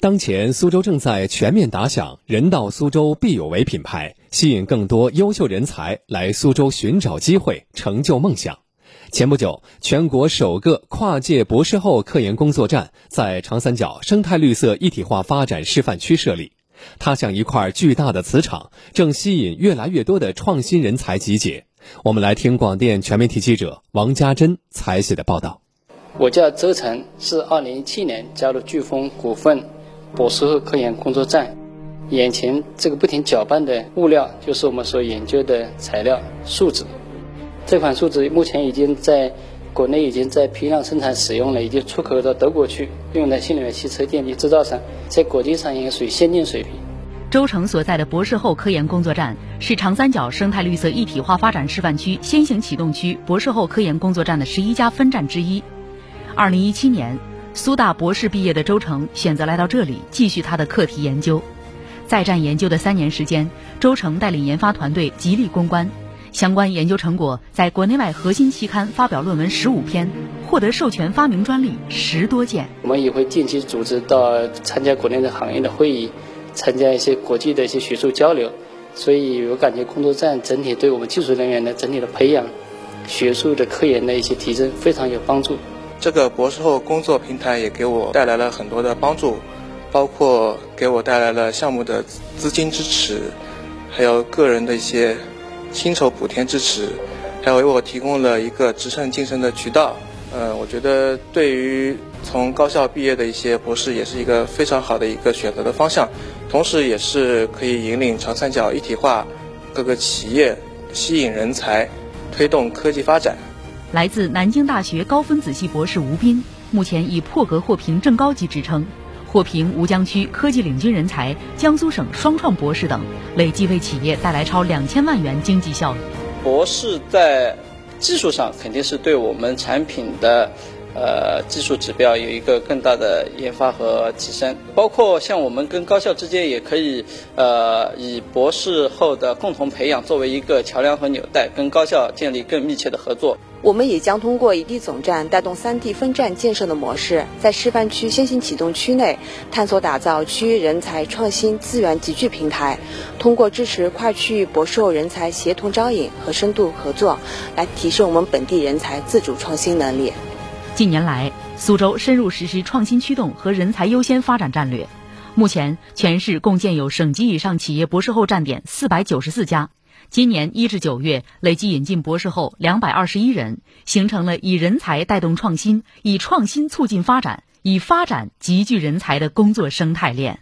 当前，苏州正在全面打响“人到苏州必有为”品牌，吸引更多优秀人才来苏州寻找机会、成就梦想。前不久，全国首个跨界博士后科研工作站在长三角生态绿色一体化发展示范区设立，它像一块巨大的磁场，正吸引越来越多的创新人才集结。我们来听广电全媒体记者王家珍采写的报道。我叫周成，是二零一七年加入飓风股份。博士后科研工作站，眼前这个不停搅拌的物料，就是我们所研究的材料树脂。这款树脂目前已经在国内已经在批量生产使用了，已经出口到德国去，用在新能源汽车电机制造上，在国际上应该属于先进水平。周成所在的博士后科研工作站是长三角生态绿色一体化发展示范区先行启动区博士后科研工作站的十一家分站之一。二零一七年。苏大博士毕业的周成选择来到这里继续他的课题研究，在站研究的三年时间，周成带领研发团队极力攻关，相关研究成果在国内外核心期刊发表论文十五篇，获得授权发明专利十多件。我们也会定期组织到参加国内的行业的会议，参加一些国际的一些学术交流，所以我感觉工作站整体对我们技术人员的整体的培养、学术的科研的一些提升非常有帮助。这个博士后工作平台也给我带来了很多的帮助，包括给我带来了项目的资金支持，还有个人的一些薪酬补贴支持，还有为我提供了一个职称晋升的渠道。呃，我觉得对于从高校毕业的一些博士，也是一个非常好的一个选择的方向，同时也是可以引领长三角一体化各个企业，吸引人才，推动科技发展。来自南京大学高分子系博士吴斌，目前以破格获评正高级职称，获评吴江区科技领军人才、江苏省双创博士等，累计为企业带来超两千万元经济效益。博士在技术上肯定是对我们产品的。呃，技术指标有一个更大的研发和提升，包括像我们跟高校之间也可以，呃，以博士后的共同培养作为一个桥梁和纽带，跟高校建立更密切的合作。我们也将通过一地总站带动三地分站建设的模式，在示范区先行启动区内，探索打造区域人才创新资源集聚平台，通过支持跨区域博士后人才协同招引和深度合作，来提升我们本地人才自主创新能力。近年来，苏州深入实施创新驱动和人才优先发展战略。目前，全市共建有省级以上企业博士后站点四百九十四家。今年一至九月，累计引进博士后两百二十一人，形成了以人才带动创新、以创新促进发展、以发展集聚人才的工作生态链。